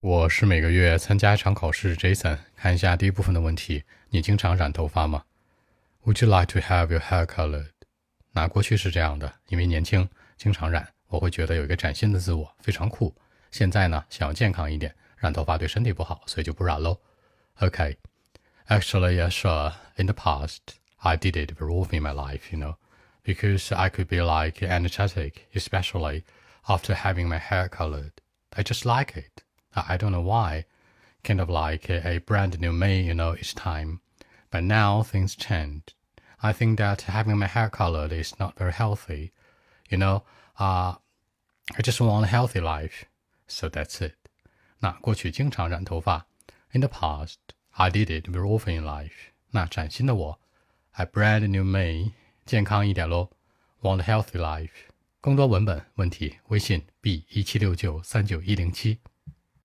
我是每个月参加一场考试，Jason。看一下第一部分的问题：你经常染头发吗？Would you like to have your hair colored？那过去是这样的，因为年轻，经常染，我会觉得有一个崭新的自我，非常酷。现在呢，想要健康一点，染头发对身体不好，所以就不染喽。Okay, actually, yeah, sure. In the past, I did it very often in my life, you know, because I could be like energetic, especially after having my hair colored. I just like it. I don't know why. Kind of like a, brand new me, you know, each time. But now things changed. I think that having my hair colored is not very healthy. You know, uh, I just want a healthy life. So that's it. 那过去经常染头发。In the past, I did it very often in life. 那崭新的我，a brand new me，健康一点喽。Want a healthy life。更多文本问题，微信 b 一七六九三九一零七。